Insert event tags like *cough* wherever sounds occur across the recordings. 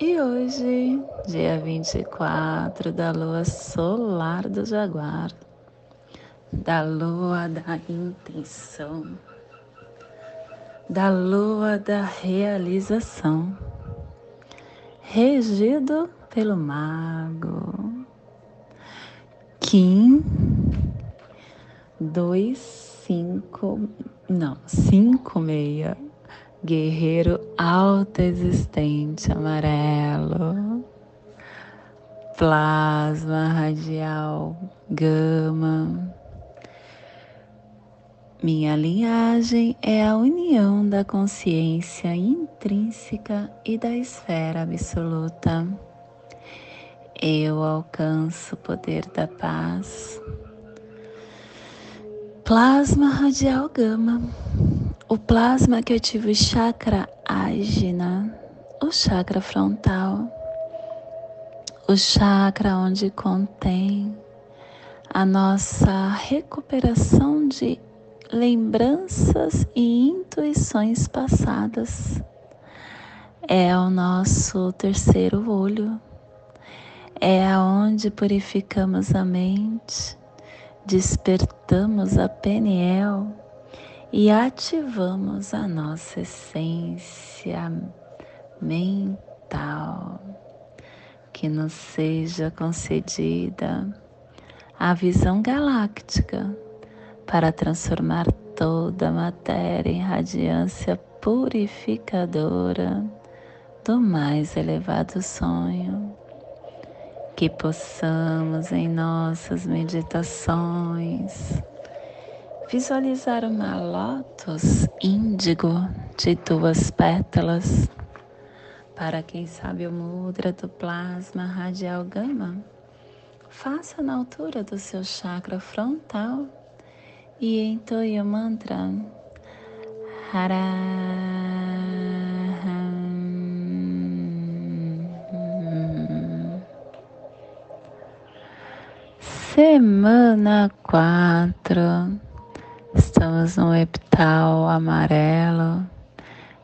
E hoje, dia 24 da lua solar do Jaguar, da lua da intenção, da lua da realização, regido pelo mago Kim dois cinco não cinco meia guerreiro alta existente amarelo plasma radial gama minha linhagem é a união da consciência intrínseca e da esfera absoluta. Eu alcanço o poder da paz. Plasma radial gama. O plasma que ativa o chakra ágina, o chakra frontal, o chakra onde contém a nossa recuperação de lembranças e intuições passadas. É o nosso terceiro olho, é aonde purificamos a mente, despertamos a peniel e ativamos a nossa essência mental. Que nos seja concedida a visão galáctica para transformar toda a matéria em radiância purificadora do mais elevado sonho. Que possamos em nossas meditações visualizar uma lótus índigo de duas pétalas. Para quem sabe o mudra do plasma radial gama, faça na altura do seu chakra frontal e entoie o mantra Hara. Semana quatro, estamos no epital amarelo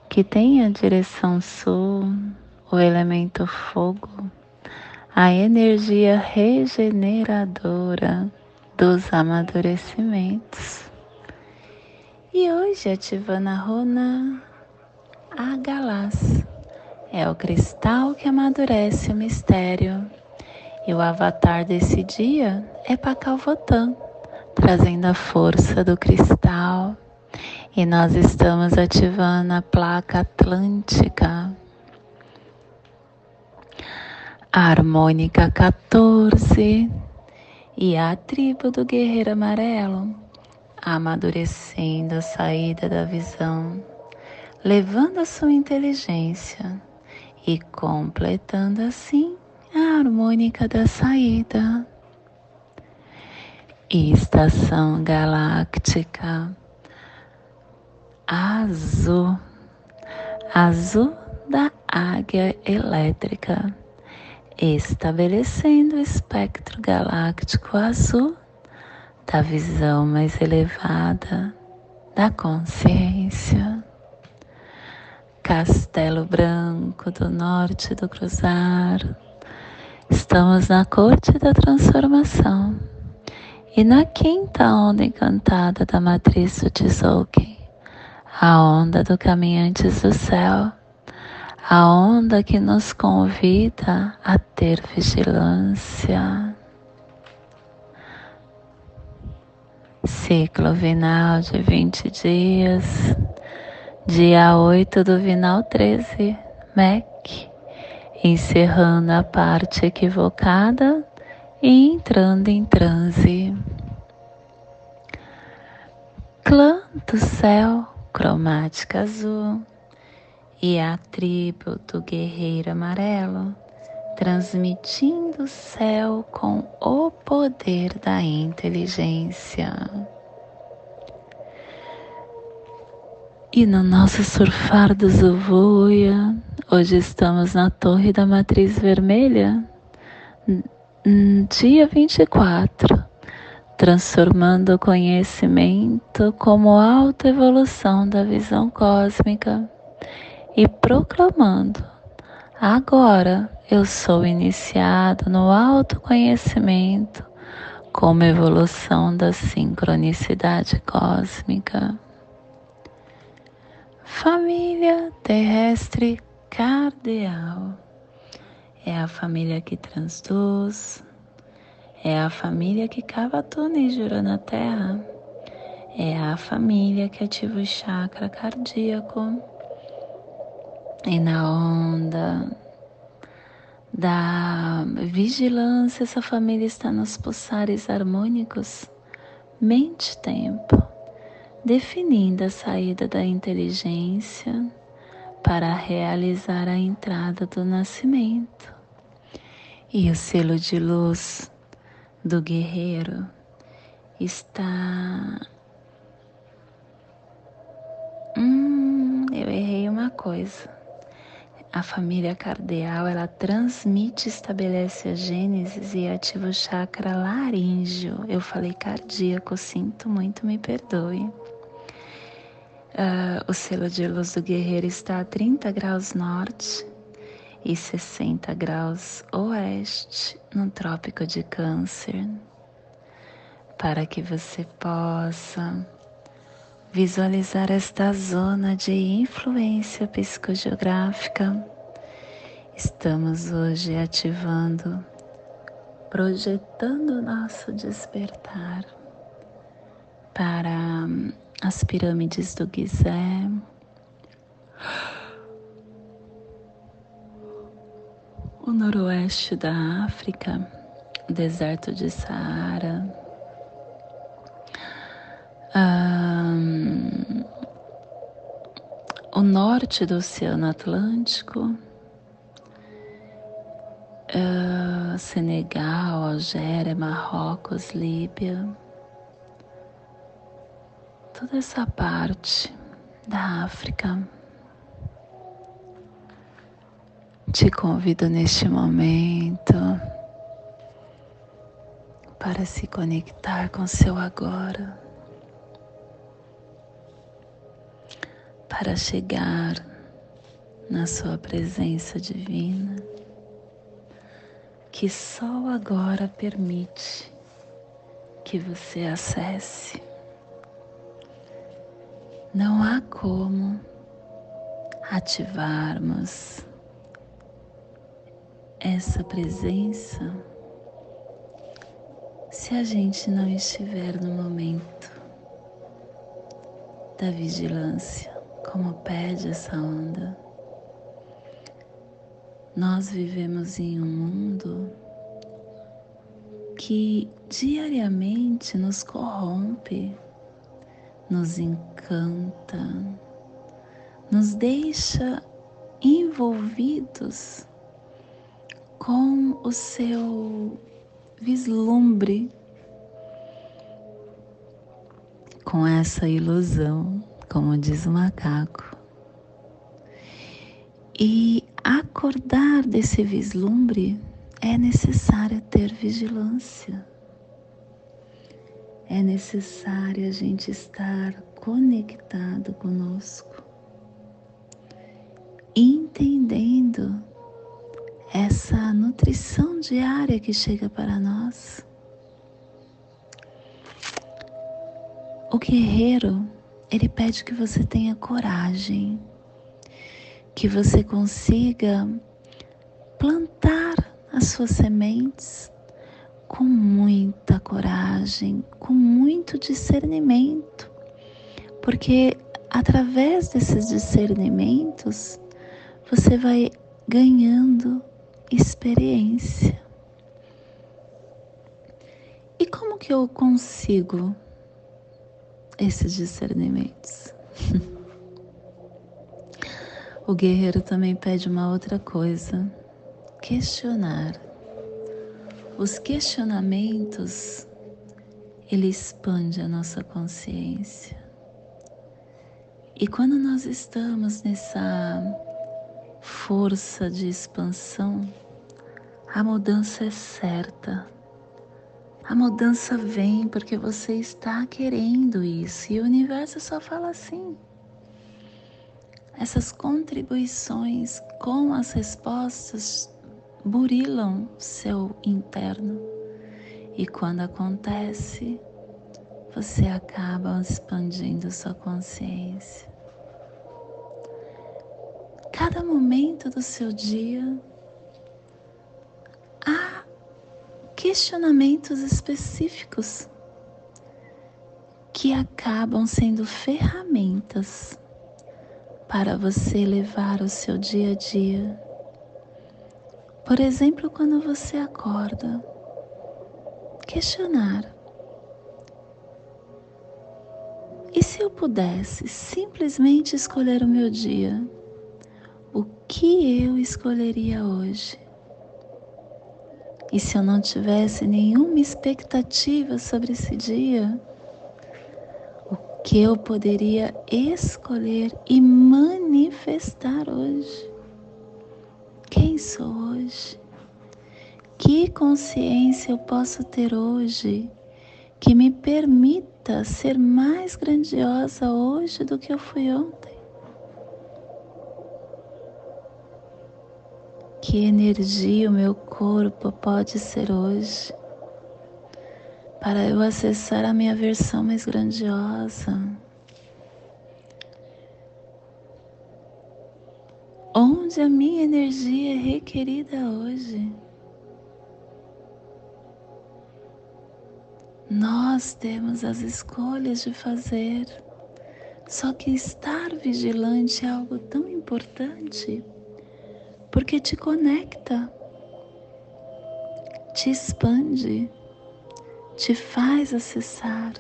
que tem a direção sul, o elemento fogo, a energia regeneradora dos amadurecimentos. E hoje ativando a runa Agalás. É o cristal que amadurece o mistério. E o avatar desse dia é Pacalvotan, trazendo a força do cristal. E nós estamos ativando a placa atlântica. A harmônica 14 e a tribo do guerreiro amarelo, amadurecendo a saída da visão, levando a sua inteligência e completando assim a harmônica da saída. Estação galáctica azul, azul da águia elétrica estabelecendo o espectro galáctico azul da visão mais elevada da consciência. Castelo Branco do Norte do Cruzar. Estamos na corte da transformação e na quinta onda encantada da matriz Tzolk'in, a onda do caminhantes do céu a onda que nos convida a ter vigilância. Ciclo vinal de 20 dias, dia 8 do vinal 13, MEC, encerrando a parte equivocada e entrando em transe. Clã do céu, cromática azul e a tribo do guerreiro amarelo, transmitindo o céu com o poder da inteligência. E no nosso surfar do Zuvuia, hoje estamos na Torre da Matriz Vermelha, dia 24, transformando o conhecimento como autoevolução da visão cósmica e proclamando: agora eu sou iniciado no autoconhecimento como evolução da sincronicidade cósmica. Família terrestre cardeal é a família que transduz, é a família que cava túneis de na terra, é a família que ativa o chakra cardíaco. E na onda da vigilância, essa família está nos pulsares harmônicos, mente-tempo, definindo a saída da inteligência para realizar a entrada do nascimento. E o selo de luz do guerreiro está. Hum, eu errei uma coisa a família cardeal, ela transmite, estabelece a gênesis e ativa o chakra laríngeo. Eu falei cardíaco, sinto muito, me perdoe. Uh, o selo de luz do guerreiro está a 30 graus norte e 60 graus oeste no Trópico de Câncer, para que você possa visualizar esta zona de influência psicogeográfica. Estamos hoje ativando, projetando nosso despertar para as pirâmides do Gizé. O noroeste da África, o deserto de Saara, um, o norte do Oceano Atlântico, uh, Senegal, Algéria, Marrocos, Líbia, toda essa parte da África. Te convido neste momento para se conectar com seu agora. para chegar na Sua presença divina, que só agora permite que você acesse. Não há como ativarmos essa presença se a gente não estiver no momento da vigilância como pede essa onda. Nós vivemos em um mundo que diariamente nos corrompe, nos encanta, nos deixa envolvidos com o seu vislumbre, com essa ilusão como diz o macaco. E acordar desse vislumbre é necessário ter vigilância. É necessário a gente estar conectado conosco, entendendo essa nutrição diária que chega para nós. O guerreiro ele pede que você tenha coragem, que você consiga plantar as suas sementes com muita coragem, com muito discernimento, porque através desses discernimentos você vai ganhando experiência. E como que eu consigo esses discernimentos. *laughs* o guerreiro também pede uma outra coisa, questionar. Os questionamentos, ele expande a nossa consciência. E quando nós estamos nessa força de expansão, a mudança é certa. A mudança vem porque você está querendo isso e o universo só fala assim. Essas contribuições com as respostas burilam seu interno e quando acontece, você acaba expandindo sua consciência. Cada momento do seu dia há questionamentos específicos que acabam sendo ferramentas para você levar o seu dia a dia. Por exemplo, quando você acorda, questionar. E se eu pudesse simplesmente escolher o meu dia, o que eu escolheria hoje? E se eu não tivesse nenhuma expectativa sobre esse dia, que eu poderia escolher e manifestar hoje. Sou hoje? Que consciência eu posso ter hoje que me permita ser mais grandiosa hoje do que eu fui ontem? Que energia o meu corpo pode ser hoje? para eu acessar a minha versão mais grandiosa. Onde a minha energia é requerida hoje. Nós temos as escolhas de fazer, só que estar vigilante é algo tão importante, porque te conecta, te expande te faz acessar.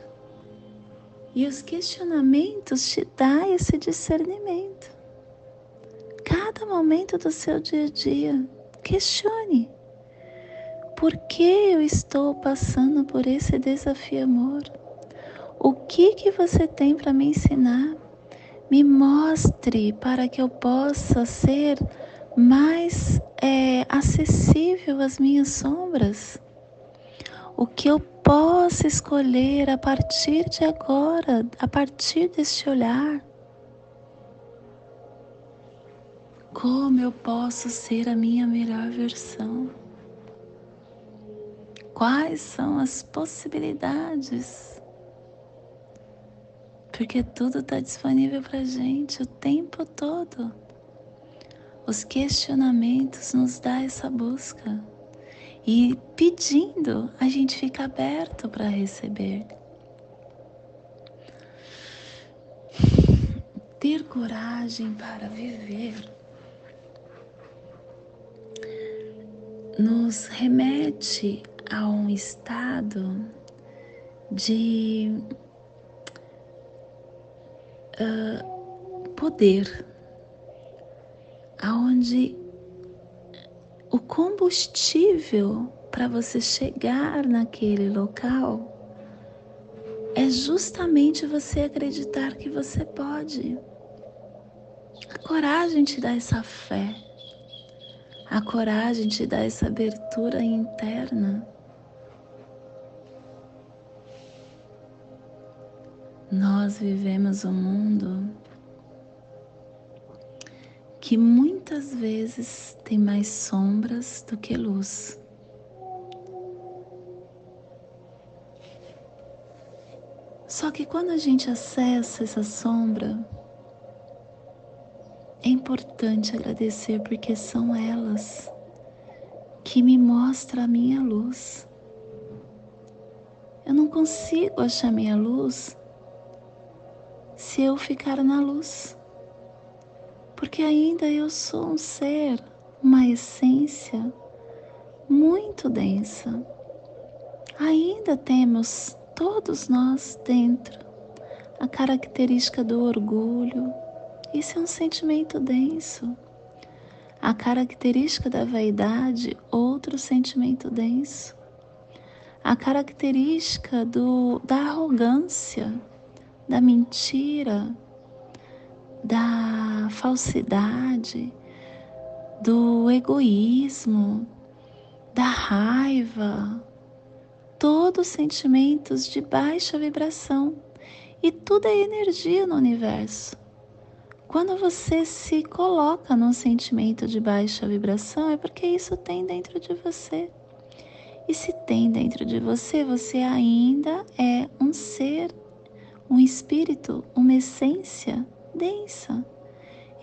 E os questionamentos te dão esse discernimento. Cada momento do seu dia a dia, questione. Por que eu estou passando por esse desafio, amor? O que que você tem para me ensinar? Me mostre para que eu possa ser mais é, acessível às minhas sombras. O que eu possa escolher a partir de agora, a partir deste olhar. Como eu posso ser a minha melhor versão? Quais são as possibilidades? Porque tudo está disponível para gente o tempo todo. Os questionamentos nos dão essa busca e pedindo, a gente fica aberto para receber. Ter coragem para viver nos remete a um estado de uh, poder, aonde o combustível para você chegar naquele local é justamente você acreditar que você pode. A coragem te dá essa fé. A coragem te dá essa abertura interna. Nós vivemos um mundo que muitas vezes tem mais sombras do que luz. Só que quando a gente acessa essa sombra, é importante agradecer porque são elas que me mostram a minha luz. Eu não consigo achar minha luz se eu ficar na luz porque ainda eu sou um ser, uma essência muito densa. Ainda temos todos nós dentro a característica do orgulho. Isso é um sentimento denso. A característica da vaidade, outro sentimento denso. A característica do, da arrogância, da mentira, da falsidade, do egoísmo, da raiva, todos sentimentos de baixa vibração. E tudo é energia no universo. Quando você se coloca num sentimento de baixa vibração, é porque isso tem dentro de você. E se tem dentro de você, você ainda é um ser, um espírito, uma essência densa.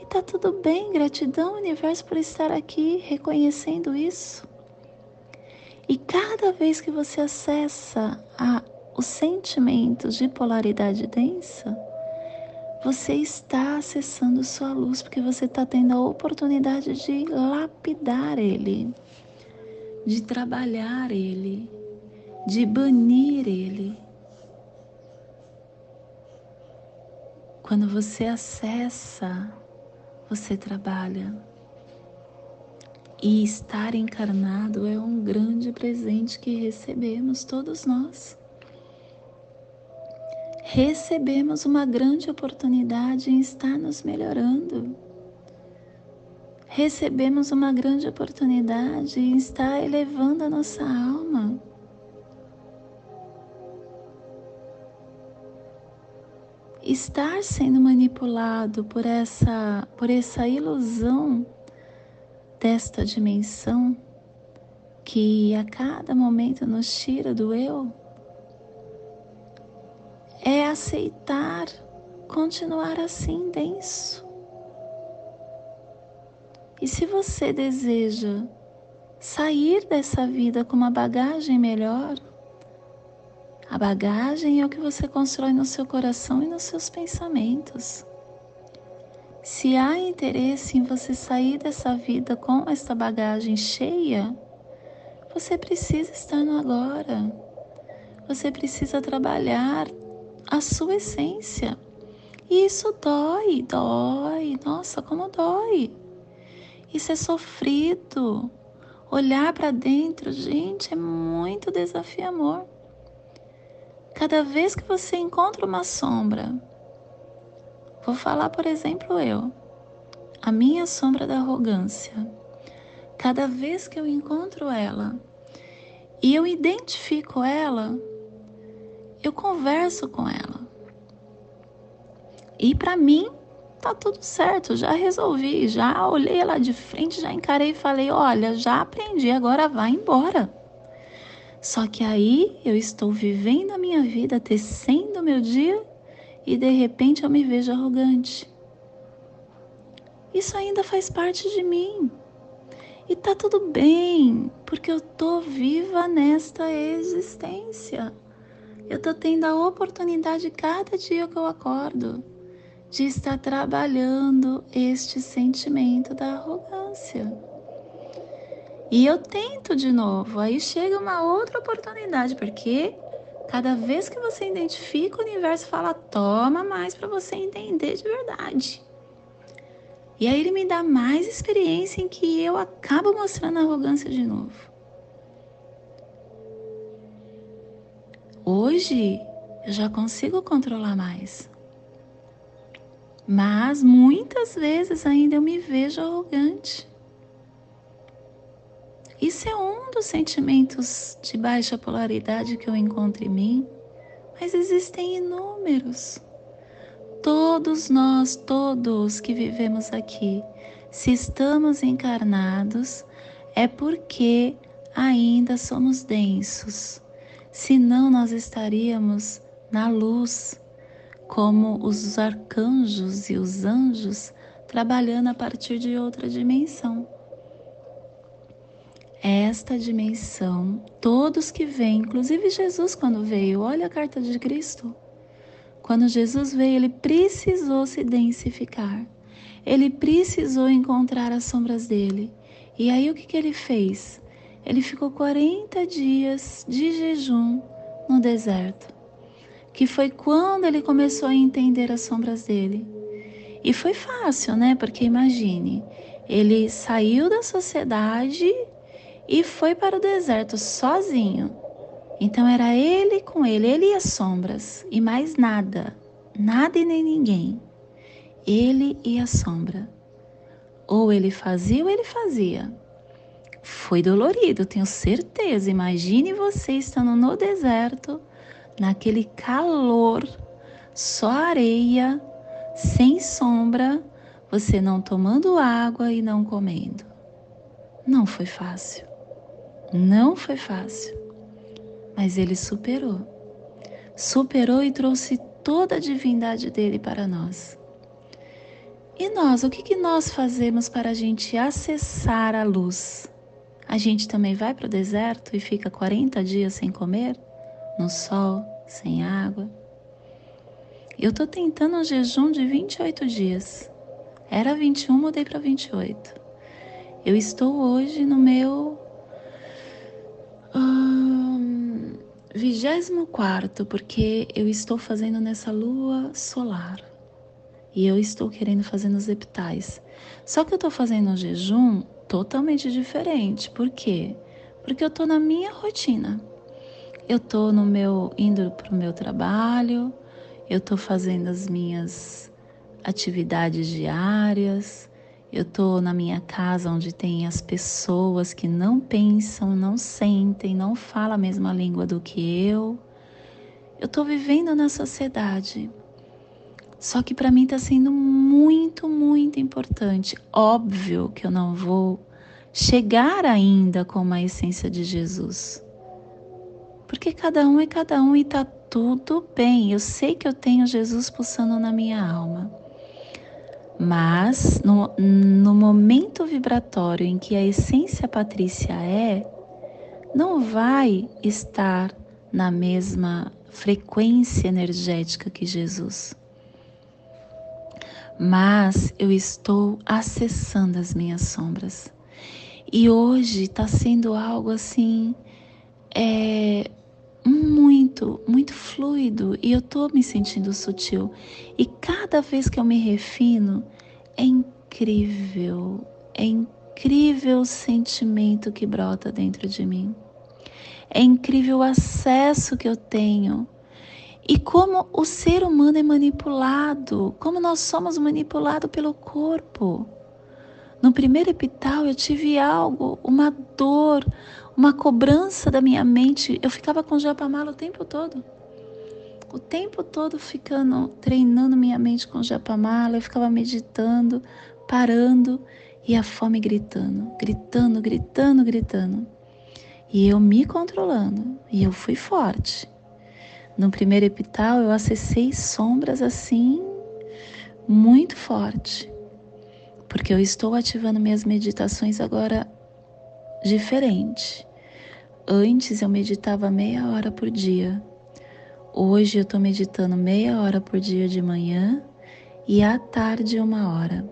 E tá tudo bem, gratidão, universo, por estar aqui reconhecendo isso. E cada vez que você acessa a, os sentimentos de polaridade densa, você está acessando sua luz, porque você está tendo a oportunidade de lapidar ele, de trabalhar ele, de banir ele. Quando você acessa, você trabalha. E estar encarnado é um grande presente que recebemos todos nós. Recebemos uma grande oportunidade em estar nos melhorando. Recebemos uma grande oportunidade em estar elevando a nossa alma. Estar sendo manipulado por essa, por essa ilusão desta dimensão que a cada momento nos tira do eu, é aceitar continuar assim denso. E se você deseja sair dessa vida com uma bagagem melhor, a bagagem é o que você constrói no seu coração e nos seus pensamentos. Se há interesse em você sair dessa vida com esta bagagem cheia, você precisa estar no agora. Você precisa trabalhar a sua essência. E isso dói, dói. Nossa, como dói. Isso é sofrido. Olhar para dentro, gente, é muito desafio, amor. Cada vez que você encontra uma sombra, Vou falar, por exemplo, eu, a minha sombra da arrogância. Cada vez que eu encontro ela e eu identifico ela, eu converso com ela. E para mim tá tudo certo, já resolvi, já olhei ela de frente, já encarei e falei: "Olha, já aprendi, agora vai embora". Só que aí eu estou vivendo a minha vida, tecendo o meu dia e de repente eu me vejo arrogante. Isso ainda faz parte de mim. E tá tudo bem, porque eu tô viva nesta existência. Eu tô tendo a oportunidade cada dia que eu acordo de estar trabalhando este sentimento da arrogância. E eu tento de novo, aí chega uma outra oportunidade, porque Cada vez que você identifica, o universo fala: toma mais para você entender de verdade. E aí ele me dá mais experiência em que eu acabo mostrando a arrogância de novo. Hoje eu já consigo controlar mais. Mas muitas vezes ainda eu me vejo arrogante. Isso é um dos sentimentos de baixa polaridade que eu encontro em mim, mas existem inúmeros. Todos nós, todos que vivemos aqui, se estamos encarnados, é porque ainda somos densos. Senão nós estaríamos na luz, como os arcanjos e os anjos trabalhando a partir de outra dimensão esta dimensão, todos que vêm, inclusive Jesus quando veio, olha a carta de Cristo. Quando Jesus veio, ele precisou se densificar. Ele precisou encontrar as sombras dele. E aí o que, que ele fez? Ele ficou 40 dias de jejum no deserto. Que foi quando ele começou a entender as sombras dele. E foi fácil, né? Porque imagine, Ele saiu da sociedade e foi para o deserto sozinho. Então era ele com ele, ele e as sombras, e mais nada, nada e nem ninguém. Ele e a sombra. Ou ele fazia ou ele fazia. Foi dolorido, tenho certeza. Imagine você estando no deserto, naquele calor, só areia, sem sombra, você não tomando água e não comendo. Não foi fácil. Não foi fácil. Mas ele superou. Superou e trouxe toda a divindade dele para nós. E nós, o que, que nós fazemos para a gente acessar a luz? A gente também vai para o deserto e fica 40 dias sem comer, no sol, sem água. Eu estou tentando um jejum de 28 dias. Era 21, mudei para 28. Eu estou hoje no meu vigésimo quarto, porque eu estou fazendo nessa lua solar e eu estou querendo fazer nos epitais. Só que eu estou fazendo um jejum totalmente diferente. Por quê? Porque eu estou na minha rotina. Eu estou no meu indo para o meu trabalho, eu estou fazendo as minhas atividades diárias, eu estou na minha casa onde tem as pessoas que não pensam, não sentem, não falam a mesma língua do que eu. Eu estou vivendo na sociedade. Só que para mim está sendo muito, muito importante. Óbvio que eu não vou chegar ainda com a essência de Jesus. Porque cada um é cada um e está tudo bem. Eu sei que eu tenho Jesus pulsando na minha alma. Mas no, no momento vibratório em que a essência patrícia é, não vai estar na mesma frequência energética que Jesus. Mas eu estou acessando as minhas sombras. E hoje está sendo algo assim, é, muito, muito fluido e eu estou me sentindo sutil. E cada vez que eu me refino, é incrível, é incrível o sentimento que brota dentro de mim. É incrível o acesso que eu tenho. E como o ser humano é manipulado, como nós somos manipulados pelo corpo. No primeiro epital eu tive algo, uma dor, uma cobrança da minha mente. Eu ficava com japamala o tempo todo. O tempo todo ficando, treinando minha mente com japamala, eu ficava meditando, parando e a fome gritando, gritando, gritando, gritando. E eu me controlando, e eu fui forte. No primeiro epital eu acessei sombras assim muito forte, porque eu estou ativando minhas meditações agora diferente. Antes eu meditava meia hora por dia. Hoje eu estou meditando meia hora por dia de manhã e à tarde uma hora.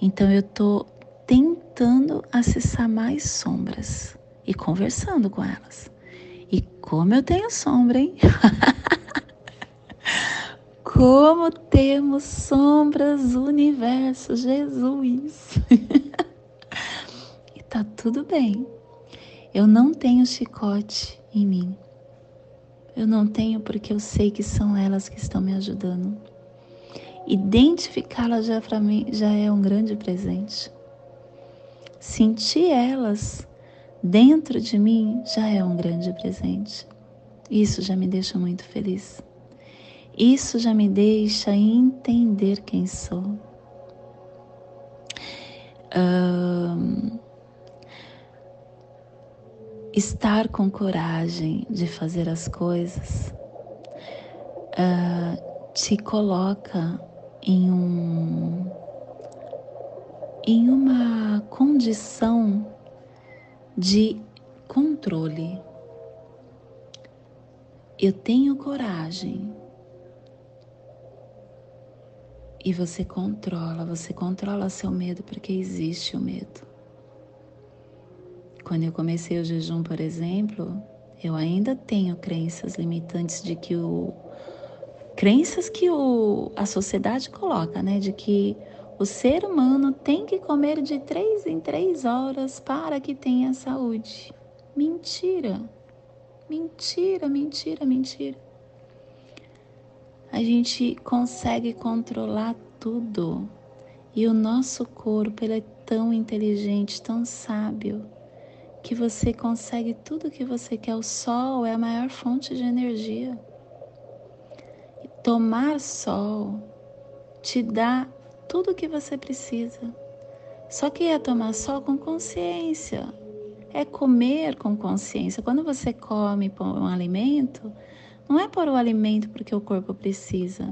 Então eu estou tentando acessar mais sombras e conversando com elas. E como eu tenho sombra, hein? *laughs* como temos sombras, universo, Jesus. *laughs* e tá tudo bem. Eu não tenho chicote em mim. Eu não tenho porque eu sei que são elas que estão me ajudando. Identificá-las já para mim já é um grande presente. Sentir elas dentro de mim já é um grande presente. Isso já me deixa muito feliz. Isso já me deixa entender quem sou. Um, estar com coragem de fazer as coisas uh, te coloca em um em uma condição de controle. Eu tenho coragem. E você controla, você controla seu medo porque existe o medo. Quando eu comecei o jejum, por exemplo, eu ainda tenho crenças limitantes de que o crenças que o, a sociedade coloca, né, de que O ser humano tem que comer de três em três horas para que tenha saúde. Mentira! Mentira, mentira, mentira. A gente consegue controlar tudo. E o nosso corpo ele é tão inteligente, tão sábio, que você consegue tudo que você quer. O sol é a maior fonte de energia. E tomar sol te dá tudo o que você precisa. Só que é tomar sol com consciência, é comer com consciência. Quando você come um alimento, não é por o alimento porque o corpo precisa,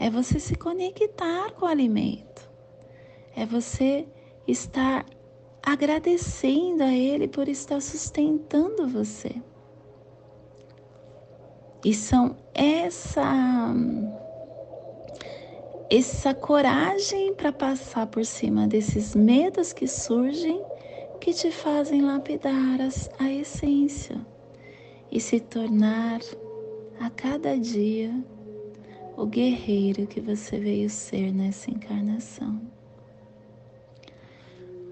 é você se conectar com o alimento, é você estar agradecendo a Ele por estar sustentando você. E são essa essa coragem para passar por cima desses medos que surgem que te fazem lapidar a essência e se tornar a cada dia o guerreiro que você veio ser nessa encarnação.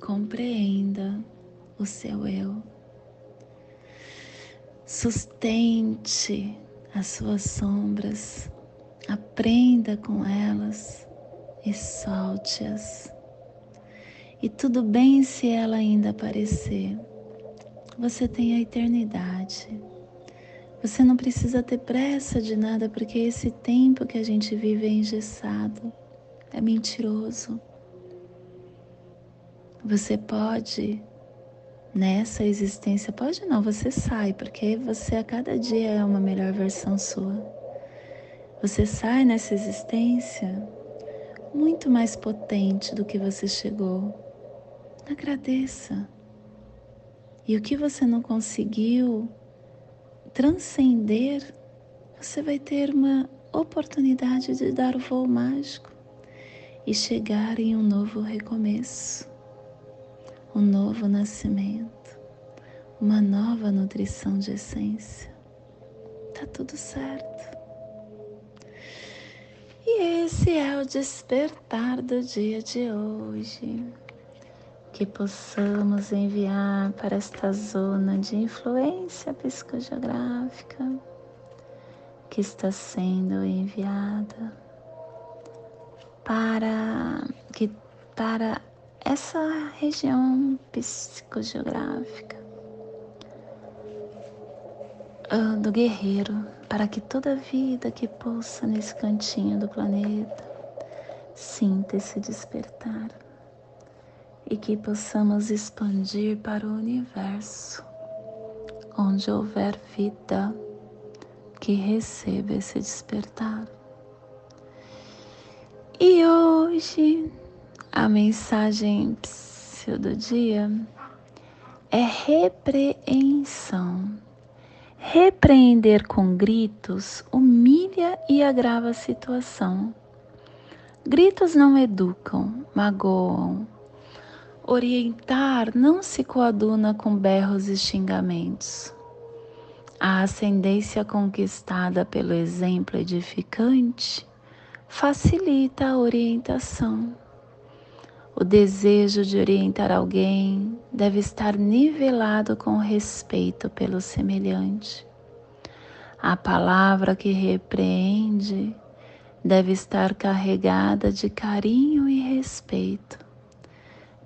Compreenda o seu eu. Sustente as suas sombras, aprenda com elas e solte-as. E tudo bem se ela ainda aparecer. Você tem a eternidade. Você não precisa ter pressa de nada, porque esse tempo que a gente vive é engessado, é mentiroso. Você pode, nessa existência, pode não, você sai, porque você a cada dia é uma melhor versão sua. Você sai nessa existência muito mais potente do que você chegou agradeça. E o que você não conseguiu transcender, você vai ter uma oportunidade de dar o voo mágico e chegar em um novo recomeço, um novo nascimento, uma nova nutrição de essência. Tá tudo certo. E esse é o despertar do dia de hoje. Que possamos enviar para esta zona de influência psicogeográfica que está sendo enviada para que para essa região psicogeográfica do guerreiro, para que toda vida que pulsa nesse cantinho do planeta sinta esse despertar e que possamos expandir para o universo, onde houver vida, que receba esse despertar. E hoje a mensagem do dia é repreensão. Repreender com gritos humilha e agrava a situação. Gritos não educam, magoam, Orientar não se coaduna com berros e xingamentos. A ascendência conquistada pelo exemplo edificante facilita a orientação. O desejo de orientar alguém deve estar nivelado com respeito pelo semelhante. A palavra que repreende deve estar carregada de carinho e respeito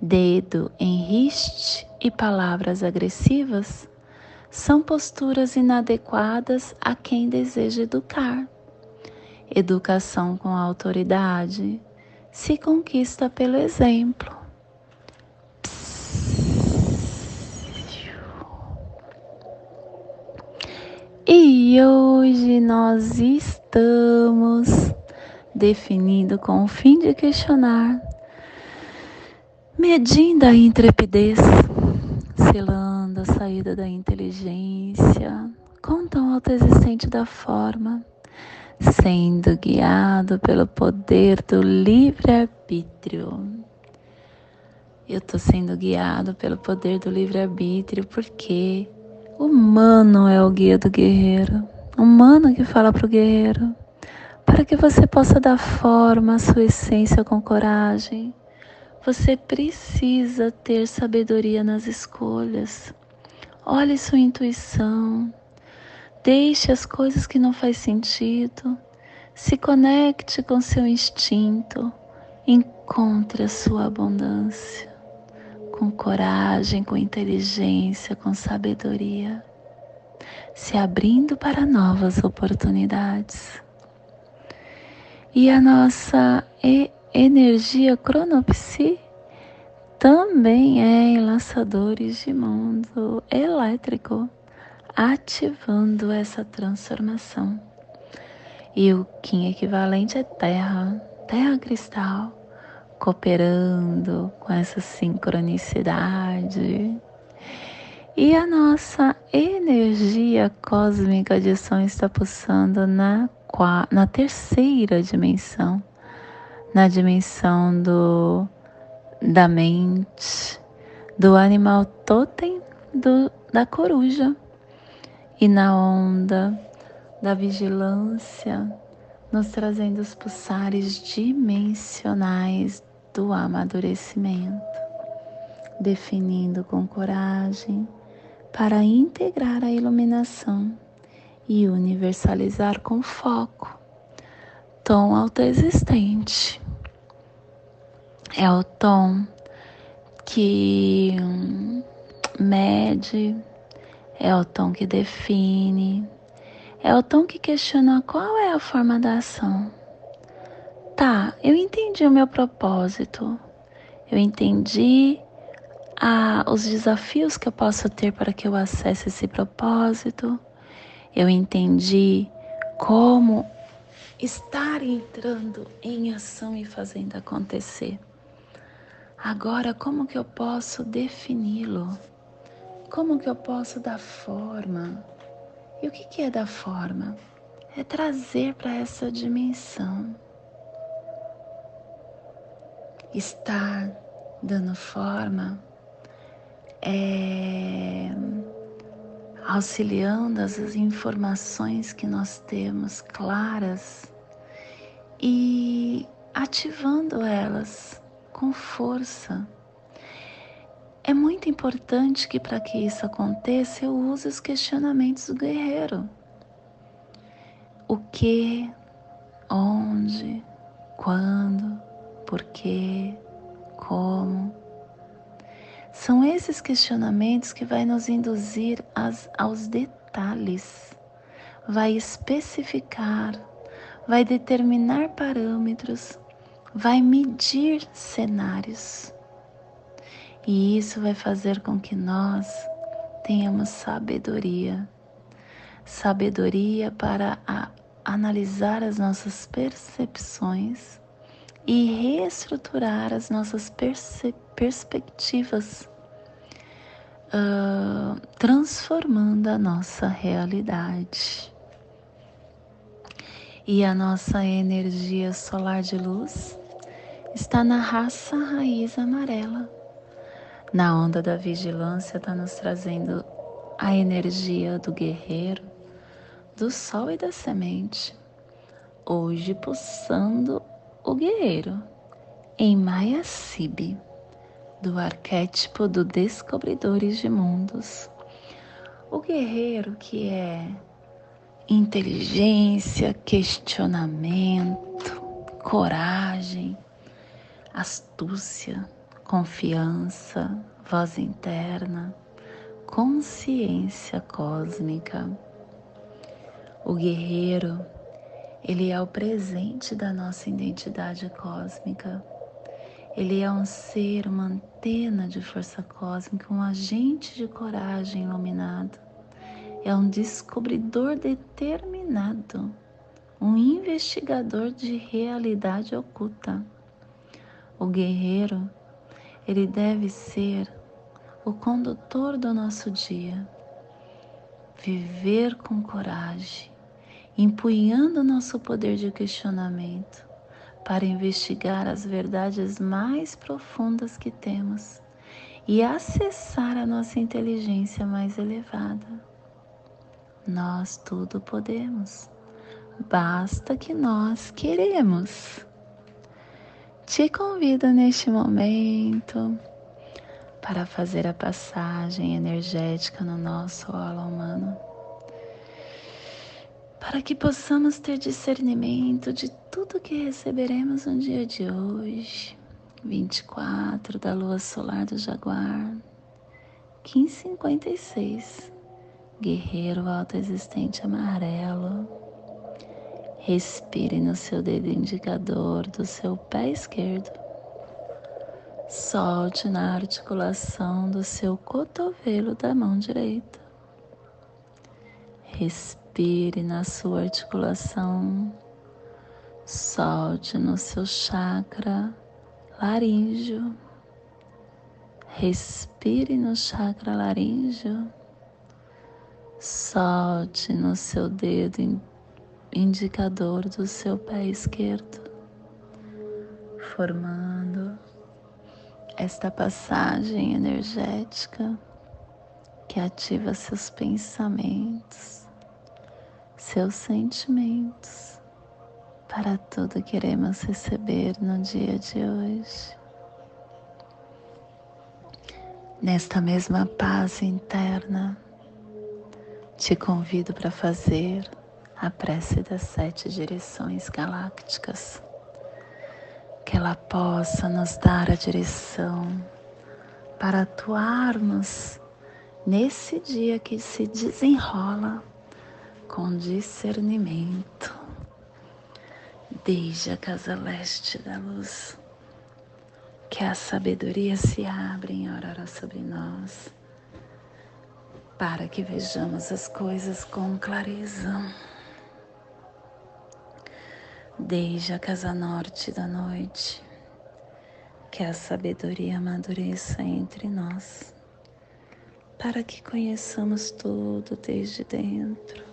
dedo em riste e palavras agressivas são posturas inadequadas a quem deseja educar. Educação com autoridade se conquista pelo exemplo. E hoje nós estamos definindo com o fim de questionar medindo a intrepidez, selando a saída da inteligência, com tão autoexistente da forma, sendo guiado pelo poder do livre-arbítrio. Eu estou sendo guiado pelo poder do livre-arbítrio porque humano é o guia do guerreiro. Humano que fala para o guerreiro: para que você possa dar forma à sua essência com coragem. Você precisa ter sabedoria nas escolhas. Olhe sua intuição. Deixe as coisas que não faz sentido. Se conecte com seu instinto. Encontre a sua abundância com coragem, com inteligência, com sabedoria, se abrindo para novas oportunidades. E a nossa energia cronopsi também é enlaçadores de mundo elétrico, ativando essa transformação. E o Kim equivalente é terra, terra cristal, cooperando com essa sincronicidade. E a nossa energia cósmica de som está pulsando na na terceira dimensão, na dimensão do, da mente, do animal totem do, da coruja e na onda da vigilância, nos trazendo os pulsares dimensionais do amadurecimento, definindo com coragem para integrar a iluminação e universalizar com foco. Tom autoexistente é o tom que mede, é o tom que define, é o tom que questiona qual é a forma da ação. Tá, eu entendi o meu propósito, eu entendi ah, os desafios que eu posso ter para que eu acesse esse propósito eu entendi como estar entrando em ação e fazendo acontecer. Agora, como que eu posso defini-lo? Como que eu posso dar forma? E o que, que é dar forma? É trazer para essa dimensão. Estar dando forma é auxiliando as informações que nós temos claras e ativando elas com força. É muito importante que para que isso aconteça eu use os questionamentos do guerreiro. O que, onde, quando, por quê, como são esses questionamentos que vai nos induzir as, aos detalhes, vai especificar, vai determinar parâmetros, vai medir cenários. E isso vai fazer com que nós tenhamos sabedoria. Sabedoria para a, analisar as nossas percepções e reestruturar as nossas perspectivas, uh, transformando a nossa realidade. E a nossa energia solar de luz está na raça raiz amarela. Na onda da vigilância está nos trazendo a energia do guerreiro, do sol e da semente. Hoje pulsando o guerreiro em Maya Sibi, do arquétipo do Descobridores de Mundos. O guerreiro que é inteligência, questionamento, coragem, astúcia, confiança, voz interna, consciência cósmica. O guerreiro ele é o presente da nossa identidade cósmica. Ele é um ser, uma antena de força cósmica, um agente de coragem iluminado. É um descobridor determinado, um investigador de realidade oculta. O guerreiro, ele deve ser o condutor do nosso dia. Viver com coragem, empunhando nosso poder de questionamento para investigar as verdades mais profundas que temos e acessar a nossa inteligência mais elevada. Nós tudo podemos. basta que nós queremos. Te convido neste momento para fazer a passagem energética no nosso aula humano, para que possamos ter discernimento de tudo que receberemos no dia de hoje, 24 da lua solar do Jaguar, 1556, guerreiro autoexistente amarelo Respire no seu dedo indicador do seu pé esquerdo. Solte na articulação do seu cotovelo da mão direita. Respire na sua articulação. Solte no seu chakra laríngeo. Respire no chakra laríngeo. Solte no seu dedo indicador do seu pé esquerdo, formando esta passagem energética que ativa seus pensamentos, seus sentimentos para tudo que iremos receber no dia de hoje. Nesta mesma paz interna, te convido para fazer a prece das sete direções galácticas, que ela possa nos dar a direção para atuarmos nesse dia que se desenrola com discernimento, desde a casa leste da luz, que a sabedoria se abra em aurora sobre nós, para que vejamos as coisas com clareza desde a casa norte da noite, que a sabedoria amadureça entre nós, para que conheçamos tudo desde dentro.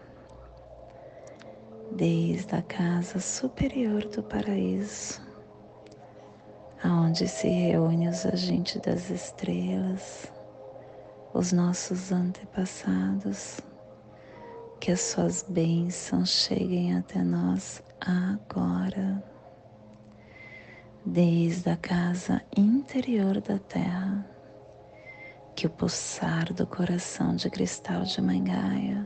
Desde a casa superior do paraíso, aonde se reúne os agentes das estrelas, os nossos antepassados, que as suas bênçãos cheguem até nós agora, desde a casa interior da terra, que o pulsar do coração de cristal de Mangaia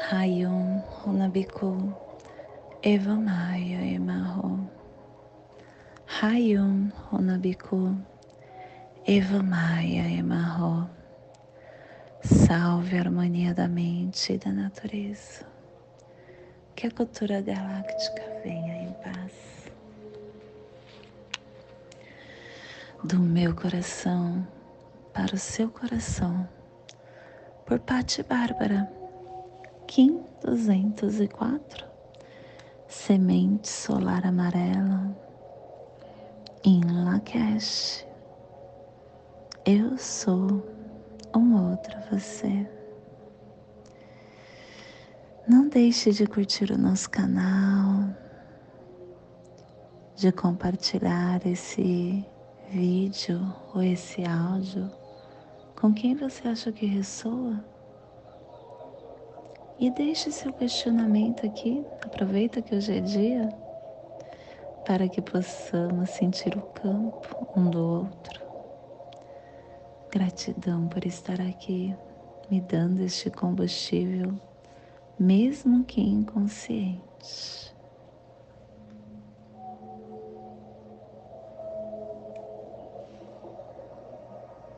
Rayum Runabiku Evamaya Emarro. Rayum Runabiku Evamaya Emarro. Salve a harmonia da mente e da natureza. Que a cultura galáctica venha em paz. Do meu coração para o seu coração, por Patti Bárbara, Kim 204, Semente Solar Amarela, em Lakesh. Eu sou um outro você. Não deixe de curtir o nosso canal, de compartilhar esse vídeo ou esse áudio com quem você acha que ressoa. E deixe seu questionamento aqui, aproveita que hoje é dia, para que possamos sentir o campo um do outro Gratidão por estar aqui, me dando este combustível mesmo que inconsciente.